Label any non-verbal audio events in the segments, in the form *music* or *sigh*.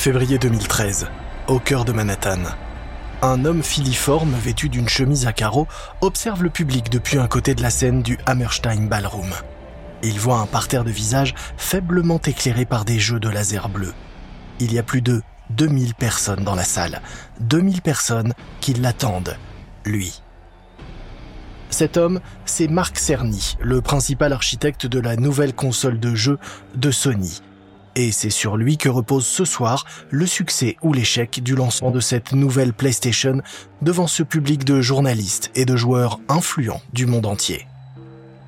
Février 2013, au cœur de Manhattan. Un homme filiforme vêtu d'une chemise à carreaux observe le public depuis un côté de la scène du Hammerstein Ballroom. Il voit un parterre de visages faiblement éclairé par des jeux de laser bleu. Il y a plus de 2000 personnes dans la salle. 2000 personnes qui l'attendent, lui. Cet homme, c'est Marc Cerny, le principal architecte de la nouvelle console de jeu de Sony. Et c'est sur lui que repose ce soir le succès ou l'échec du lancement de cette nouvelle PlayStation devant ce public de journalistes et de joueurs influents du monde entier.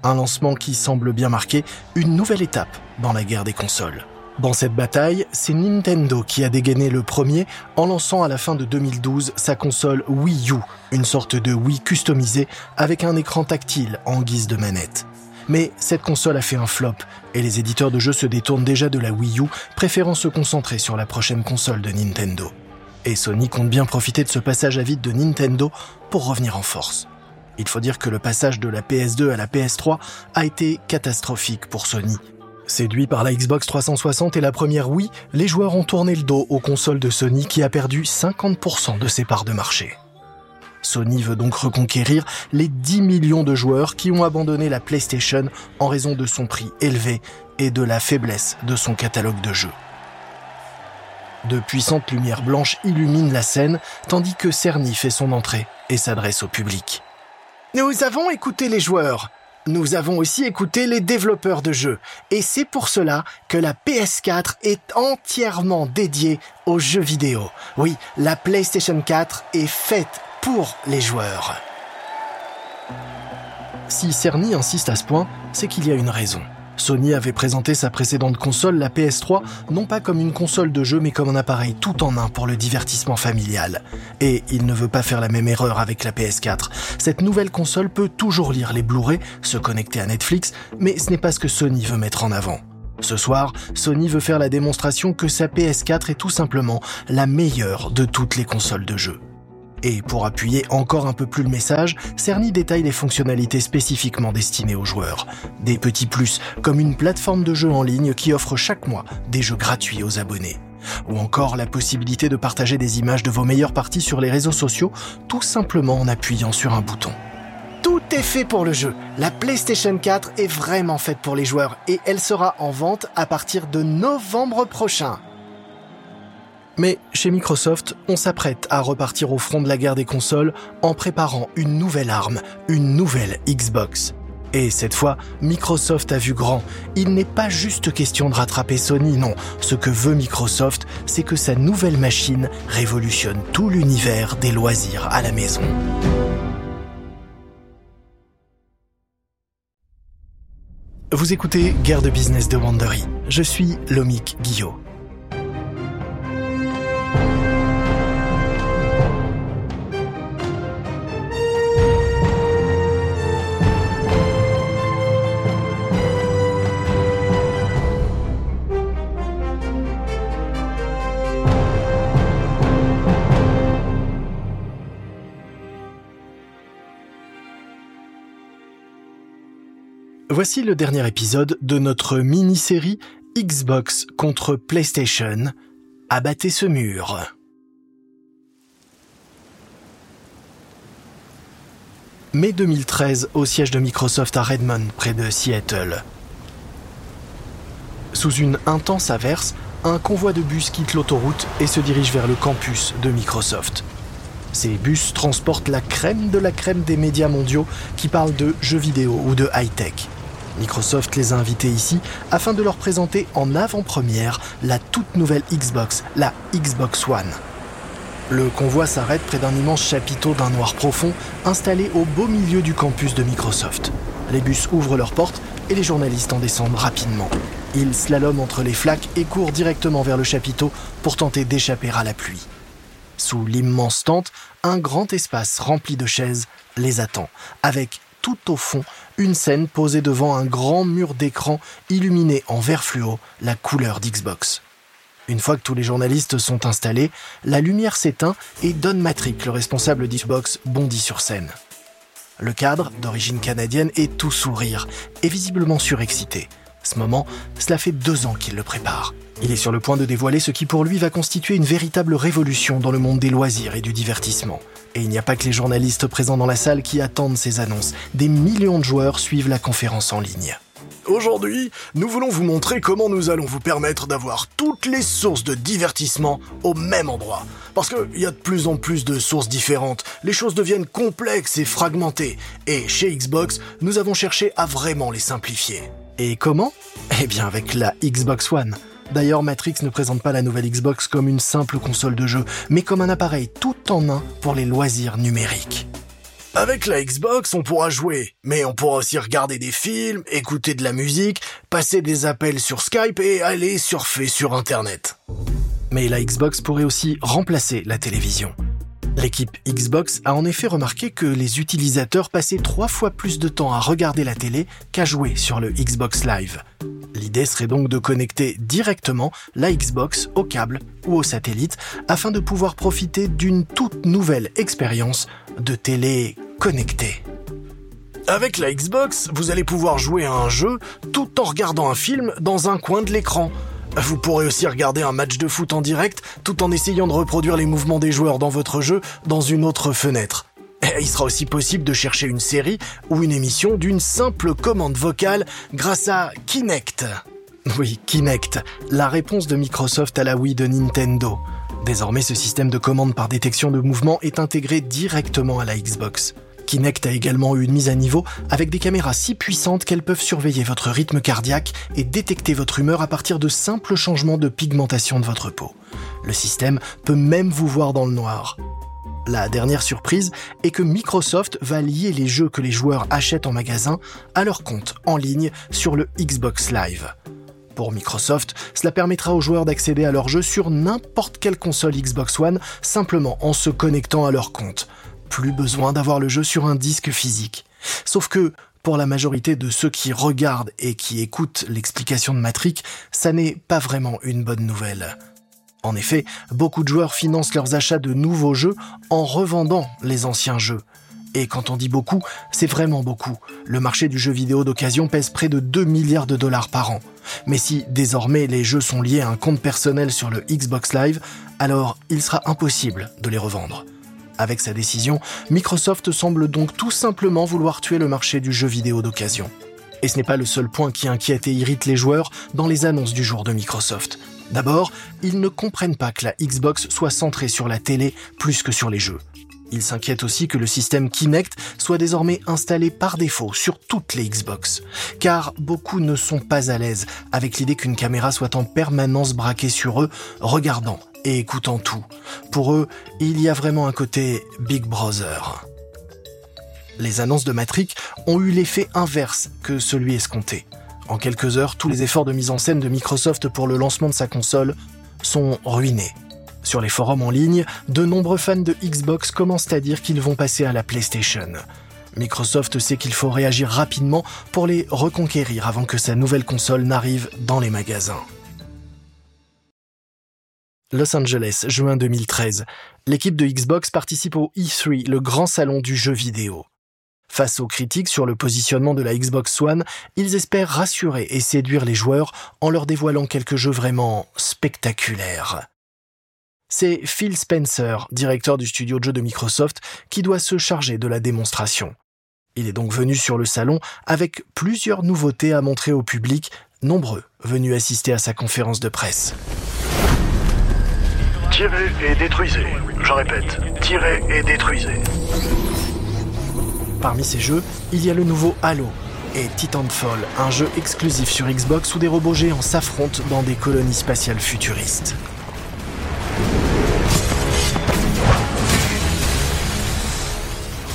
Un lancement qui semble bien marquer une nouvelle étape dans la guerre des consoles. Dans cette bataille, c'est Nintendo qui a dégainé le premier en lançant à la fin de 2012 sa console Wii U, une sorte de Wii customisée avec un écran tactile en guise de manette. Mais cette console a fait un flop et les éditeurs de jeux se détournent déjà de la Wii U, préférant se concentrer sur la prochaine console de Nintendo. Et Sony compte bien profiter de ce passage à vide de Nintendo pour revenir en force. Il faut dire que le passage de la PS2 à la PS3 a été catastrophique pour Sony. Séduits par la Xbox 360 et la première Wii, les joueurs ont tourné le dos aux consoles de Sony qui a perdu 50% de ses parts de marché. Sony veut donc reconquérir les 10 millions de joueurs qui ont abandonné la PlayStation en raison de son prix élevé et de la faiblesse de son catalogue de jeux. De puissantes lumières blanches illuminent la scène, tandis que Cerny fait son entrée et s'adresse au public. Nous avons écouté les joueurs. Nous avons aussi écouté les développeurs de jeux. Et c'est pour cela que la PS4 est entièrement dédiée aux jeux vidéo. Oui, la PlayStation 4 est faite pour les joueurs. Si Cerny insiste à ce point, c'est qu'il y a une raison. Sony avait présenté sa précédente console, la PS3, non pas comme une console de jeu, mais comme un appareil tout en un pour le divertissement familial. Et il ne veut pas faire la même erreur avec la PS4. Cette nouvelle console peut toujours lire les Blu-ray, se connecter à Netflix, mais ce n'est pas ce que Sony veut mettre en avant. Ce soir, Sony veut faire la démonstration que sa PS4 est tout simplement la meilleure de toutes les consoles de jeu. Et pour appuyer encore un peu plus le message, Cerny détaille les fonctionnalités spécifiquement destinées aux joueurs. Des petits plus, comme une plateforme de jeu en ligne qui offre chaque mois des jeux gratuits aux abonnés. Ou encore la possibilité de partager des images de vos meilleures parties sur les réseaux sociaux, tout simplement en appuyant sur un bouton. Tout est fait pour le jeu. La PlayStation 4 est vraiment faite pour les joueurs et elle sera en vente à partir de novembre prochain. Mais chez Microsoft, on s'apprête à repartir au front de la guerre des consoles en préparant une nouvelle arme, une nouvelle Xbox. Et cette fois, Microsoft a vu grand. Il n'est pas juste question de rattraper Sony, non. Ce que veut Microsoft, c'est que sa nouvelle machine révolutionne tout l'univers des loisirs à la maison. Vous écoutez Guerre de business de Wandery. Je suis Lomik Guillot. Voici le dernier épisode de notre mini-série Xbox contre PlayStation. Abattez ce mur. Mai 2013 au siège de Microsoft à Redmond, près de Seattle. Sous une intense averse, un convoi de bus quitte l'autoroute et se dirige vers le campus de Microsoft. Ces bus transportent la crème de la crème des médias mondiaux qui parlent de jeux vidéo ou de high-tech. Microsoft les a invités ici afin de leur présenter en avant-première la toute nouvelle Xbox, la Xbox One. Le convoi s'arrête près d'un immense chapiteau d'un noir profond installé au beau milieu du campus de Microsoft. Les bus ouvrent leurs portes et les journalistes en descendent rapidement. Ils slaloment entre les flaques et courent directement vers le chapiteau pour tenter d'échapper à la pluie. Sous l'immense tente, un grand espace rempli de chaises les attend, avec tout au fond une scène posée devant un grand mur d'écran illuminé en vert fluo, la couleur d'Xbox. Une fois que tous les journalistes sont installés, la lumière s'éteint et Don Matrick, le responsable d'Xbox, bondit sur scène. Le cadre, d'origine canadienne, est tout sourire et visiblement surexcité. Ce moment, cela fait deux ans qu'il le prépare. Il est sur le point de dévoiler ce qui pour lui va constituer une véritable révolution dans le monde des loisirs et du divertissement. Et il n'y a pas que les journalistes présents dans la salle qui attendent ces annonces. Des millions de joueurs suivent la conférence en ligne. Aujourd'hui, nous voulons vous montrer comment nous allons vous permettre d'avoir toutes les sources de divertissement au même endroit. Parce qu'il y a de plus en plus de sources différentes, les choses deviennent complexes et fragmentées. Et chez Xbox, nous avons cherché à vraiment les simplifier. Et comment? Eh bien avec la Xbox One. D'ailleurs, Matrix ne présente pas la nouvelle Xbox comme une simple console de jeu, mais comme un appareil tout en un pour les loisirs numériques. Avec la Xbox, on pourra jouer, mais on pourra aussi regarder des films, écouter de la musique, passer des appels sur Skype et aller surfer sur Internet. Mais la Xbox pourrait aussi remplacer la télévision. L'équipe Xbox a en effet remarqué que les utilisateurs passaient trois fois plus de temps à regarder la télé qu'à jouer sur le Xbox Live. L'idée serait donc de connecter directement la Xbox au câble ou au satellite afin de pouvoir profiter d'une toute nouvelle expérience de télé connectée. Avec la Xbox, vous allez pouvoir jouer à un jeu tout en regardant un film dans un coin de l'écran. Vous pourrez aussi regarder un match de foot en direct tout en essayant de reproduire les mouvements des joueurs dans votre jeu dans une autre fenêtre. Il sera aussi possible de chercher une série ou une émission d'une simple commande vocale grâce à Kinect. Oui, Kinect, la réponse de Microsoft à la Wii de Nintendo. Désormais, ce système de commande par détection de mouvement est intégré directement à la Xbox. Kinect a également eu une mise à niveau avec des caméras si puissantes qu'elles peuvent surveiller votre rythme cardiaque et détecter votre humeur à partir de simples changements de pigmentation de votre peau. Le système peut même vous voir dans le noir. La dernière surprise est que Microsoft va lier les jeux que les joueurs achètent en magasin à leur compte en ligne sur le Xbox Live. Pour Microsoft, cela permettra aux joueurs d'accéder à leurs jeux sur n'importe quelle console Xbox One simplement en se connectant à leur compte plus besoin d'avoir le jeu sur un disque physique. Sauf que, pour la majorité de ceux qui regardent et qui écoutent l'explication de Matrix, ça n'est pas vraiment une bonne nouvelle. En effet, beaucoup de joueurs financent leurs achats de nouveaux jeux en revendant les anciens jeux. Et quand on dit beaucoup, c'est vraiment beaucoup. Le marché du jeu vidéo d'occasion pèse près de 2 milliards de dollars par an. Mais si désormais les jeux sont liés à un compte personnel sur le Xbox Live, alors il sera impossible de les revendre. Avec sa décision, Microsoft semble donc tout simplement vouloir tuer le marché du jeu vidéo d'occasion. Et ce n'est pas le seul point qui inquiète et irrite les joueurs dans les annonces du jour de Microsoft. D'abord, ils ne comprennent pas que la Xbox soit centrée sur la télé plus que sur les jeux. Ils s'inquiètent aussi que le système Kinect soit désormais installé par défaut sur toutes les Xbox, car beaucoup ne sont pas à l'aise avec l'idée qu'une caméra soit en permanence braquée sur eux, regardant et écoutant tout. Pour eux, il y a vraiment un côté Big Brother. Les annonces de Matrix ont eu l'effet inverse que celui escompté. En quelques heures, tous les efforts de mise en scène de Microsoft pour le lancement de sa console sont ruinés. Sur les forums en ligne, de nombreux fans de Xbox commencent à dire qu'ils vont passer à la PlayStation. Microsoft sait qu'il faut réagir rapidement pour les reconquérir avant que sa nouvelle console n'arrive dans les magasins. Los Angeles, juin 2013. L'équipe de Xbox participe au E3, le grand salon du jeu vidéo. Face aux critiques sur le positionnement de la Xbox One, ils espèrent rassurer et séduire les joueurs en leur dévoilant quelques jeux vraiment spectaculaires. C'est Phil Spencer, directeur du studio de jeux de Microsoft, qui doit se charger de la démonstration. Il est donc venu sur le salon avec plusieurs nouveautés à montrer au public, nombreux venus assister à sa conférence de presse. Tirez et détruisez. Je répète, tirez et détruisez. Parmi ces jeux, il y a le nouveau Halo et Titanfall, un jeu exclusif sur Xbox où des robots géants s'affrontent dans des colonies spatiales futuristes.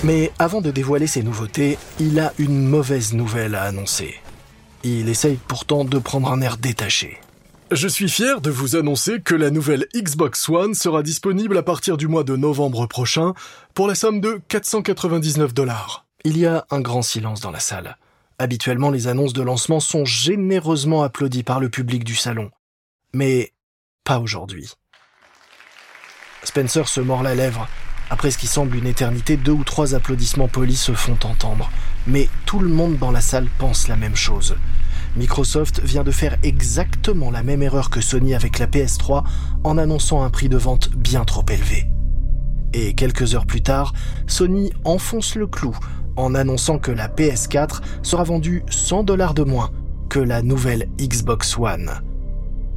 Mais avant de dévoiler ces nouveautés, il a une mauvaise nouvelle à annoncer. Il essaye pourtant de prendre un air détaché. Je suis fier de vous annoncer que la nouvelle Xbox One sera disponible à partir du mois de novembre prochain pour la somme de 499 dollars. Il y a un grand silence dans la salle. Habituellement, les annonces de lancement sont généreusement applaudies par le public du salon. Mais pas aujourd'hui. Spencer se mord la lèvre. Après ce qui semble une éternité, deux ou trois applaudissements polis se font entendre. Mais tout le monde dans la salle pense la même chose. Microsoft vient de faire exactement la même erreur que Sony avec la PS3 en annonçant un prix de vente bien trop élevé. Et quelques heures plus tard, Sony enfonce le clou en annonçant que la PS4 sera vendue 100 dollars de moins que la nouvelle Xbox One.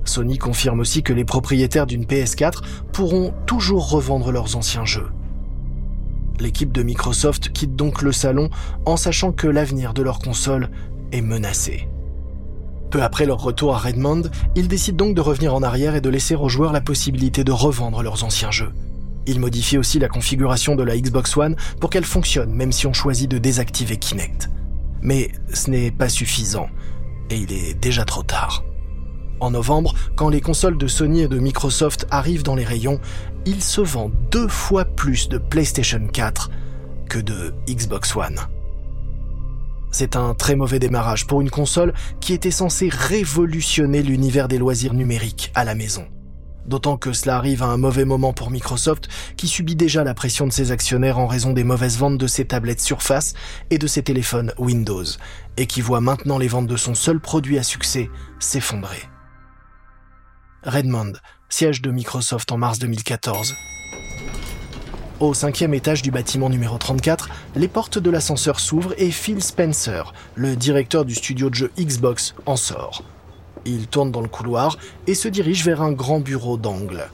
Sony confirme aussi que les propriétaires d'une PS4 pourront toujours revendre leurs anciens jeux. L'équipe de Microsoft quitte donc le salon en sachant que l'avenir de leur console est menacé. Peu après leur retour à Redmond, ils décident donc de revenir en arrière et de laisser aux joueurs la possibilité de revendre leurs anciens jeux. Ils modifient aussi la configuration de la Xbox One pour qu'elle fonctionne même si on choisit de désactiver Kinect. Mais ce n'est pas suffisant, et il est déjà trop tard. En novembre, quand les consoles de Sony et de Microsoft arrivent dans les rayons, il se vend deux fois plus de PlayStation 4 que de Xbox One. C'est un très mauvais démarrage pour une console qui était censée révolutionner l'univers des loisirs numériques à la maison. D'autant que cela arrive à un mauvais moment pour Microsoft, qui subit déjà la pression de ses actionnaires en raison des mauvaises ventes de ses tablettes Surface et de ses téléphones Windows, et qui voit maintenant les ventes de son seul produit à succès s'effondrer. Redmond, siège de Microsoft en mars 2014. Au cinquième étage du bâtiment numéro 34, les portes de l'ascenseur s'ouvrent et Phil Spencer, le directeur du studio de jeu Xbox, en sort. Il tourne dans le couloir et se dirige vers un grand bureau d'angle.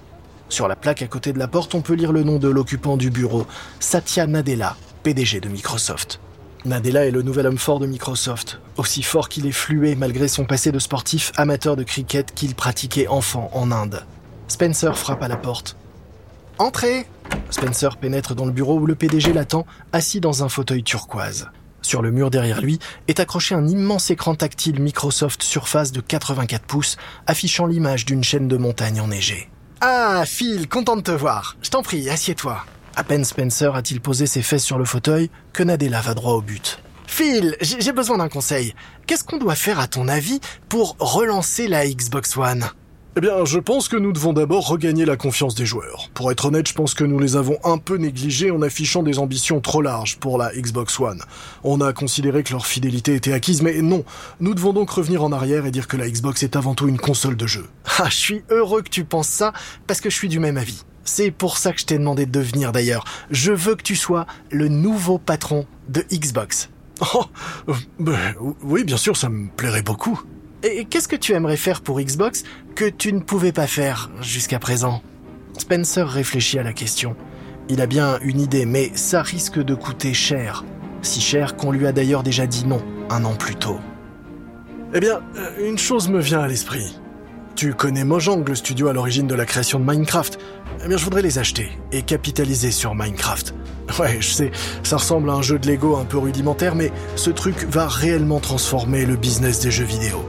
Sur la plaque à côté de la porte, on peut lire le nom de l'occupant du bureau, Satya Nadella, PDG de Microsoft. Nadella est le nouvel homme fort de Microsoft, aussi fort qu'il est flué malgré son passé de sportif amateur de cricket qu'il pratiquait enfant en Inde. Spencer frappe à la porte. Entrez Spencer pénètre dans le bureau où le PDG l'attend, assis dans un fauteuil turquoise. Sur le mur derrière lui est accroché un immense écran tactile Microsoft Surface de 84 pouces, affichant l'image d'une chaîne de montagnes enneigées. Ah, Phil, content de te voir. Je t'en prie, assieds-toi. À peine Spencer a-t-il posé ses fesses sur le fauteuil que Nadella va droit au but. Phil, j'ai besoin d'un conseil. Qu'est-ce qu'on doit faire à ton avis pour relancer la Xbox One? Eh bien, je pense que nous devons d'abord regagner la confiance des joueurs. Pour être honnête, je pense que nous les avons un peu négligés en affichant des ambitions trop larges pour la Xbox One. On a considéré que leur fidélité était acquise, mais non. Nous devons donc revenir en arrière et dire que la Xbox est avant tout une console de jeu. *laughs* Ah, je suis heureux que tu penses ça, parce que je suis du même avis. C'est pour ça que je t'ai demandé de venir d'ailleurs. Je veux que tu sois le nouveau patron de Xbox. *laughs* Oh, euh, ben, oui, bien sûr, ça me plairait beaucoup. Et qu'est-ce que tu aimerais faire pour Xbox que tu ne pouvais pas faire jusqu'à présent? Spencer réfléchit à la question. Il a bien une idée, mais ça risque de coûter cher. Si cher qu'on lui a d'ailleurs déjà dit non un an plus tôt. Eh bien, euh, une chose me vient à l'esprit. Tu connais Mojang, le studio à l'origine de la création de Minecraft. Eh bien, je voudrais les acheter et capitaliser sur Minecraft. *laughs* Ouais, je sais, ça ressemble à un jeu de Lego un peu rudimentaire, mais ce truc va réellement transformer le business des jeux vidéo.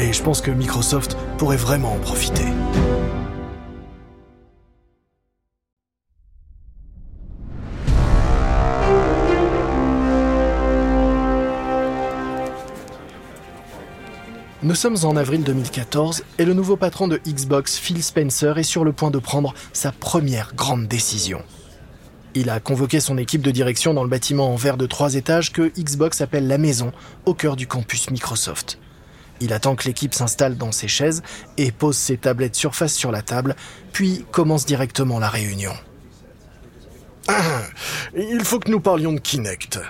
Et je pense que Microsoft pourrait vraiment en profiter. Nous sommes en avril 2014 et le nouveau patron de Xbox, Phil Spencer, est sur le point de prendre sa première grande décision. Il a convoqué son équipe de direction dans le bâtiment en verre de trois étages que Xbox appelle la maison, au cœur du campus Microsoft. Il attend que l'équipe s'installe dans ses chaises et pose ses tablettes surface sur la table, puis commence directement la réunion. Ah, *coughs* il faut que nous parlions de Kinect.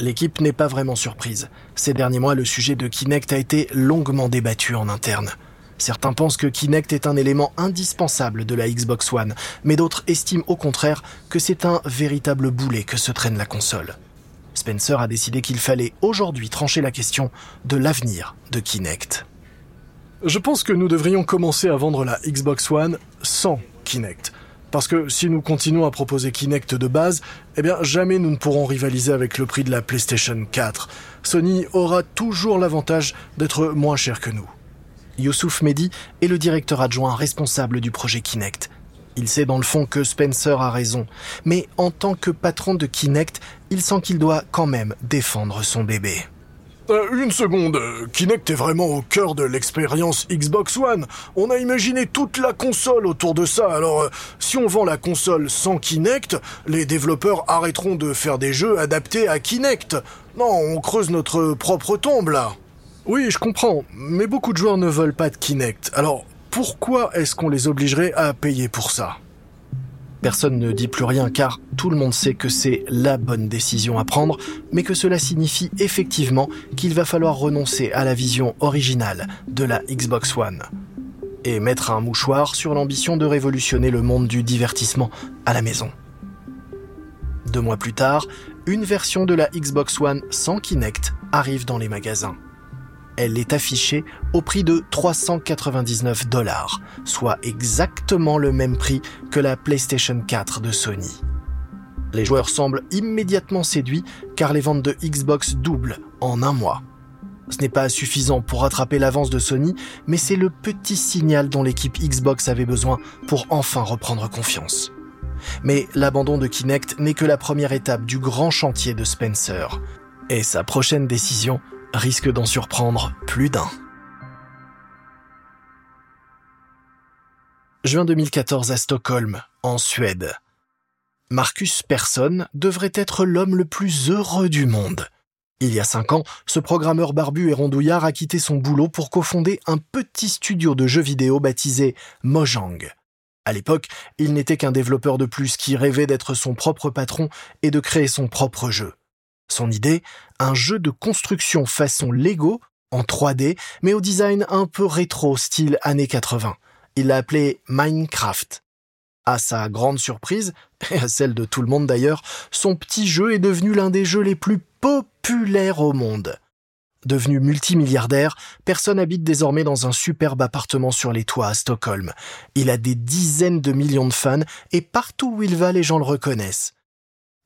L'équipe n'est pas vraiment surprise. Ces derniers mois, le sujet de Kinect a été longuement débattu en interne. Certains pensent que Kinect est un élément indispensable de la Xbox One, mais d'autres estiment au contraire que c'est un véritable boulet que se traîne la console. Spencer a décidé qu'il fallait aujourd'hui trancher la question de l'avenir de Kinect. Je pense que nous devrions commencer à vendre la Xbox One sans Kinect. Parce que si nous continuons à proposer Kinect de base, eh bien jamais nous ne pourrons rivaliser avec le prix de la PlayStation 4. Sony aura toujours l'avantage d'être moins cher que nous. Youssouf Mehdi est le directeur adjoint responsable du projet Kinect. Il sait dans le fond que Spencer a raison, mais en tant que patron de Kinect, il sent qu'il doit quand même défendre son bébé. Euh, une seconde, Kinect est vraiment au cœur de l'expérience Xbox One. On a imaginé toute la console autour de ça, alors euh, si on vend la console sans Kinect, les développeurs arrêteront de faire des jeux adaptés à Kinect. Non, on creuse notre propre tombe là. Oui, je comprends, mais beaucoup de joueurs ne veulent pas de Kinect. Alors, pourquoi est-ce qu'on les obligerait à payer pour ça? Personne ne dit plus rien car tout le monde sait que c'est la bonne décision à prendre, mais que cela signifie effectivement qu'il va falloir renoncer à la vision originale de la Xbox One et mettre un mouchoir sur l'ambition de révolutionner le monde du divertissement à la maison. Deux mois plus tard, une version de la Xbox One sans Kinect arrive dans les magasins. Elle est affichée au prix de 399 dollars, soit exactement le même prix que la PlayStation 4 de Sony. Les joueurs semblent immédiatement séduits car les ventes de Xbox doublent en un mois. Ce n'est pas suffisant pour rattraper l'avance de Sony, mais c'est le petit signal dont l'équipe Xbox avait besoin pour enfin reprendre confiance. Mais l'abandon de Kinect n'est que la première étape du grand chantier de Spencer. Et sa prochaine décision risque d'en surprendre plus d'un. Juin 2014 à Stockholm, en Suède. Marcus Persson devrait être l'homme le plus heureux du monde. Il y a cinq ans, ce programmeur barbu et rondouillard a quitté son boulot pour cofonder un petit studio de jeux vidéo baptisé Mojang. À l'époque, il n'était qu'un développeur de plus qui rêvait d'être son propre patron et de créer son propre jeu. Son idée, un jeu de construction façon Lego, en 3D, mais au design un peu rétro, style années 80. Il l'a appelé Minecraft. À sa grande surprise, *laughs* et à celle de tout le monde d'ailleurs, son petit jeu est devenu l'un des jeux les plus populaires au monde. Devenu multimilliardaire, personne habite désormais dans un superbe appartement sur les toits à Stockholm. Il a des dizaines de millions de fans et partout où il va, les gens le reconnaissent.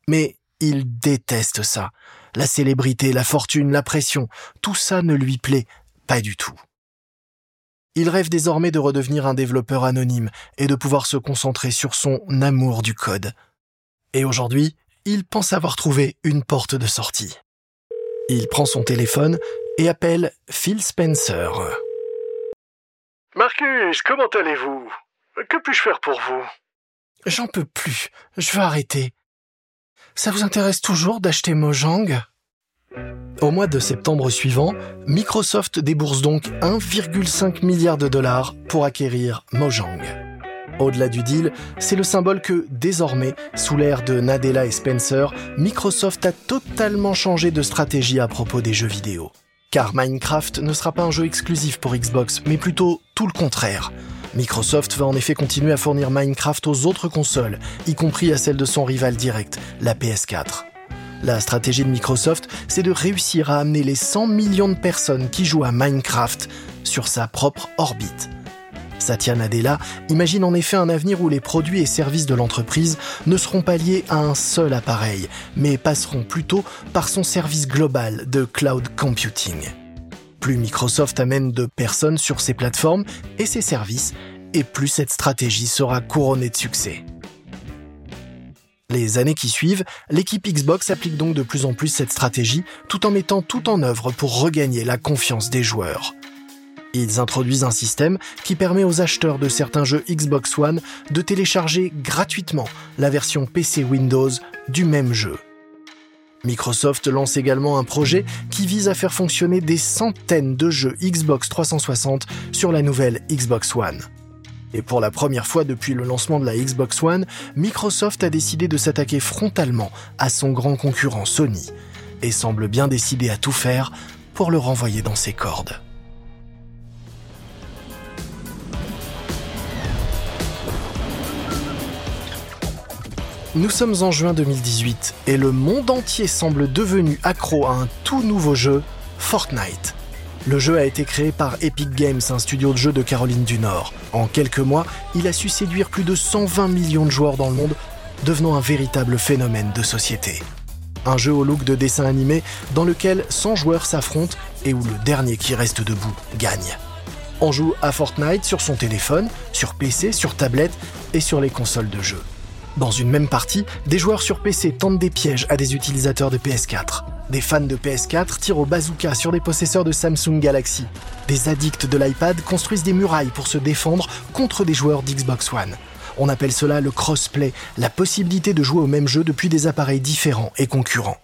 Mais il déteste ça. La célébrité, la fortune, la pression, tout ça ne lui plaît pas du tout. Il rêve désormais de redevenir un développeur anonyme et de pouvoir se concentrer sur son amour du code. Et aujourd'hui, il pense avoir trouvé une porte de sortie. Il prend son téléphone et appelle Phil Spencer. Marcus, comment allez-vous? Que puis-je faire pour vous? J'en peux plus. Je veux arrêter. Ça vous intéresse toujours d'acheter Mojang? Au mois de septembre suivant, Microsoft débourse donc 1,5 milliard de dollars pour acquérir Mojang. Au-delà du deal, c'est le symbole que, désormais, sous l'ère de Nadella et Spencer, Microsoft a totalement changé de stratégie à propos des jeux vidéo. Car Minecraft ne sera pas un jeu exclusif pour Xbox, mais plutôt tout le contraire. Microsoft va en effet continuer à fournir Minecraft aux autres consoles, y compris à celle de son rival direct, la PS4. La stratégie de Microsoft, c'est de réussir à amener les 100 millions de personnes qui jouent à Minecraft sur sa propre orbite. Satya Nadella imagine en effet un avenir où les produits et services de l'entreprise ne seront pas liés à un seul appareil, mais passeront plutôt par son service global de cloud computing. Plus Microsoft amène de personnes sur ses plateformes et ses services, et plus cette stratégie sera couronnée de succès. Les années qui suivent, l'équipe Xbox applique donc de plus en plus cette stratégie tout en mettant tout en œuvre pour regagner la confiance des joueurs. Ils introduisent un système qui permet aux acheteurs de certains jeux Xbox One de télécharger gratuitement la version PC Windows du même jeu. Microsoft lance également un projet qui vise à faire fonctionner des centaines de jeux Xbox 360 sur la nouvelle Xbox One. Et pour la première fois depuis le lancement de la Xbox One, Microsoft a décidé de s'attaquer frontalement à son grand concurrent Sony, et semble bien décidé à tout faire pour le renvoyer dans ses cordes. Nous sommes en juin 2018 et le monde entier semble devenu accro à un tout nouveau jeu, Fortnite. Le jeu a été créé par Epic Games, un studio de jeux de Caroline du Nord. En quelques mois, il a su séduire plus de 120 millions de joueurs dans le monde, devenant un véritable phénomène de société. Un jeu au look de dessin animé dans lequel 100 joueurs s'affrontent et où le dernier qui reste debout gagne. On joue à Fortnite sur son téléphone, sur PC, sur tablette et sur les consoles de jeu. Dans une même partie, des joueurs sur PC tentent des pièges à des utilisateurs de PS4. Des fans de PS4 tirent au bazooka sur des possesseurs de Samsung Galaxy. Des addicts de l'iPad construisent des murailles pour se défendre contre des joueurs d'Xbox One. On appelle cela le crossplay, la possibilité de jouer au même jeu depuis des appareils différents et concurrents.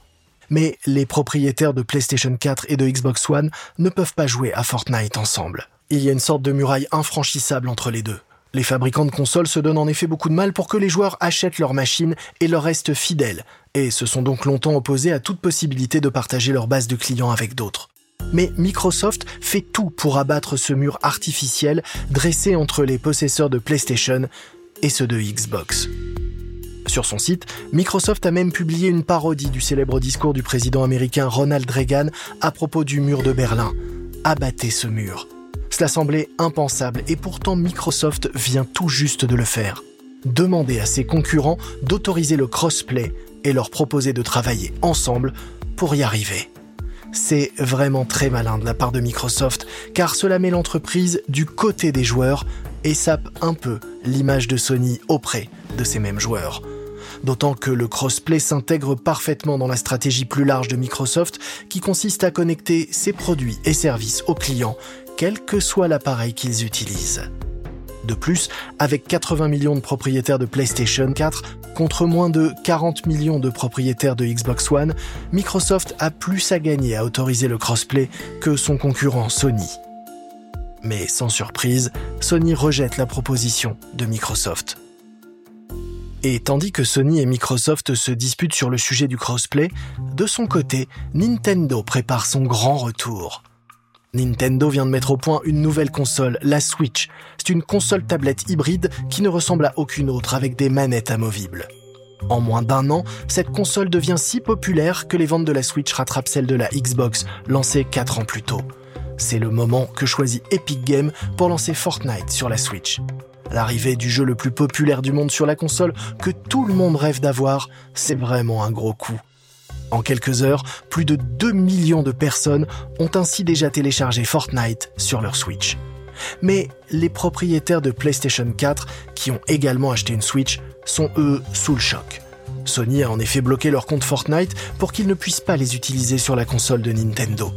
Mais les propriétaires de PlayStation 4 et de Xbox One ne peuvent pas jouer à Fortnite ensemble. Il y a une sorte de muraille infranchissable entre les deux. Les fabricants de consoles se donnent en effet beaucoup de mal pour que les joueurs achètent leur machine et leur restent fidèles, et se sont donc longtemps opposés à toute possibilité de partager leur base de clients avec d'autres. Mais Microsoft fait tout pour abattre ce mur artificiel dressé entre les possesseurs de PlayStation et ceux de Xbox. Sur son site, Microsoft a même publié une parodie du célèbre discours du président américain Ronald Reagan à propos du mur de Berlin. Abattez ce mur. Cela semblait impensable et pourtant Microsoft vient tout juste de le faire. Demander à ses concurrents d'autoriser le crossplay et leur proposer de travailler ensemble pour y arriver. C'est vraiment très malin de la part de Microsoft, car cela met l'entreprise du côté des joueurs et sape un peu l'image de Sony auprès de ces mêmes joueurs. D'autant que le crossplay s'intègre parfaitement dans la stratégie plus large de Microsoft qui consiste à connecter ses produits et services aux clients, quel que soit l'appareil qu'ils utilisent. De plus, avec 80 millions de propriétaires de PlayStation 4 contre moins de 40 millions de propriétaires de Xbox One, Microsoft a plus à gagner à autoriser le crossplay que son concurrent Sony. Mais sans surprise, Sony rejette la proposition de Microsoft. Et tandis que Sony et Microsoft se disputent sur le sujet du crossplay, de son côté, Nintendo prépare son grand retour. Nintendo vient de mettre au point une nouvelle console, la Switch. C'est une console tablette hybride qui ne ressemble à aucune autre avec des manettes amovibles. En moins d'un an, cette console devient si populaire que les ventes de la Switch rattrapent celles de la Xbox, lancée 4 ans plus tôt. C'est le moment que choisit Epic Games pour lancer Fortnite sur la Switch. L'arrivée du jeu le plus populaire du monde sur la console que tout le monde rêve d'avoir, c'est vraiment un gros coup. En quelques heures, plus de 2 millions de personnes ont ainsi déjà téléchargé Fortnite sur leur Switch. Mais les propriétaires de PlayStation 4, qui ont également acheté une Switch, sont eux sous le choc. Sony a en effet bloqué leur compte Fortnite pour qu'ils ne puissent pas les utiliser sur la console de Nintendo.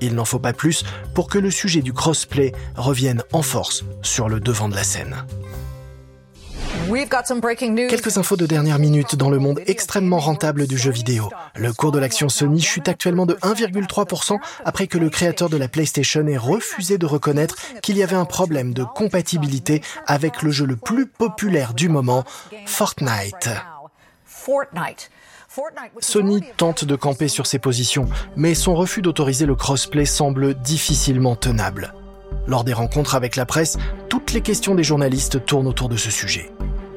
Il n'en faut pas plus pour que le sujet du crossplay revienne en force sur le devant de la scène. Quelques infos de dernière minute dans le monde extrêmement rentable du jeu vidéo. Le cours de l'action Sony chute actuellement de 1,3% après que le créateur de la PlayStation ait refusé de reconnaître qu'il y avait un problème de compatibilité avec le jeu le plus populaire du moment, Fortnite. Sony tente de camper sur ses positions, mais son refus d'autoriser le crossplay semble difficilement tenable. Lors des rencontres avec la presse, toutes les questions des journalistes tournent autour de ce sujet.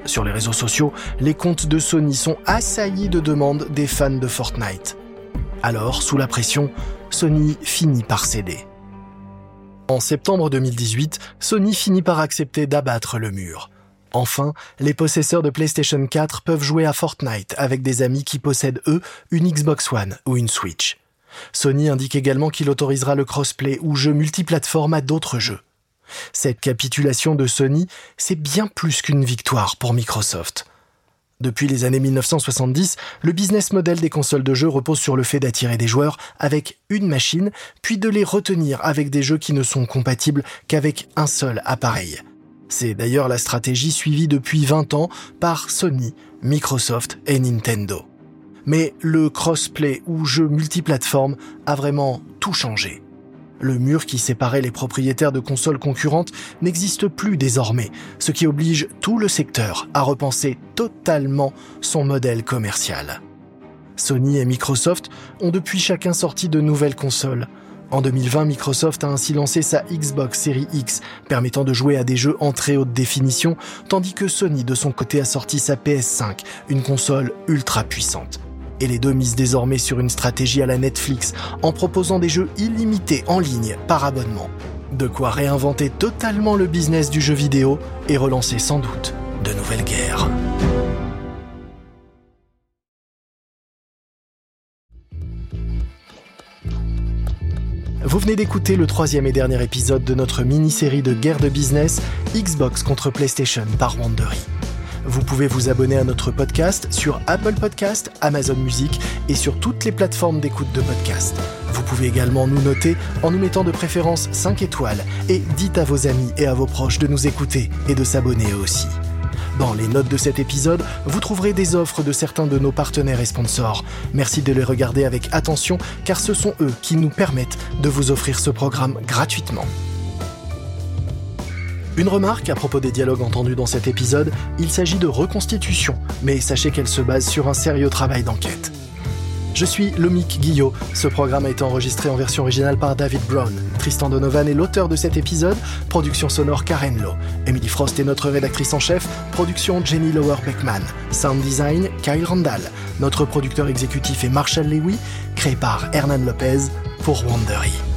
Sur les réseaux sociaux, les comptes de Sony sont assaillis de demandes des fans de Fortnite. Alors, sous la pression, Sony finit par céder. En septembre 2018, Sony finit par accepter d'abattre le mur. Enfin, les possesseurs de PlayStation 4 peuvent jouer à Fortnite avec des amis qui possèdent eux une Xbox One ou une Switch. Sony indique également qu'il autorisera le crossplay ou jeu multiplateforme à d'autres jeux. Cette capitulation de Sony, c'est bien plus qu'une victoire pour Microsoft. Depuis les années 1970, le business model des consoles de jeux repose sur le fait d'attirer des joueurs avec une machine, puis de les retenir avec des jeux qui ne sont compatibles qu'avec un seul appareil. C'est d'ailleurs la stratégie suivie depuis 20 ans par Sony, Microsoft et Nintendo. Mais le crossplay ou jeu multiplateforme a vraiment tout changé. Le mur qui séparait les propriétaires de consoles concurrentes n'existe plus désormais, ce qui oblige tout le secteur à repenser totalement son modèle commercial. Sony et Microsoft ont depuis chacun sorti de nouvelles consoles. En 2020, Microsoft a ainsi lancé sa Xbox Series X, permettant de jouer à des jeux en très haute définition, tandis que Sony de son côté a sorti sa PS5, une console ultra puissante et les deux misent désormais sur une stratégie à la Netflix en proposant des jeux illimités en ligne par abonnement. De quoi réinventer totalement le business du jeu vidéo et relancer sans doute de nouvelles guerres. Vous venez d'écouter le troisième et dernier épisode de notre mini-série de guerre de business Xbox contre PlayStation par Wandery. Vous pouvez vous abonner à notre podcast sur Apple Podcast, Amazon Music et sur toutes les plateformes d'écoute de podcast. Vous pouvez également nous noter en nous mettant de préférence 5 étoiles et dites à vos amis et à vos proches de nous écouter et de s'abonner aussi. Dans les notes de cet épisode, vous trouverez des offres de certains de nos partenaires et sponsors. Merci de les regarder avec attention car ce sont eux qui nous permettent de vous offrir ce programme gratuitement. Une remarque à propos des dialogues entendus dans cet épisode, il s'agit de reconstitution, mais sachez qu'elle se base sur un sérieux travail d'enquête. Je suis Lomic Guillot. Ce programme a été enregistré en version originale par David Brown. Tristan Donovan est l'auteur de cet épisode. Production sonore Karen Lowe. Emily Frost est notre rédactrice en chef. Production Jenny Lower Beckman. Sound design Kyle Randall. Notre producteur exécutif est Marshall Lewy, créé par Hernan Lopez pour Wandery.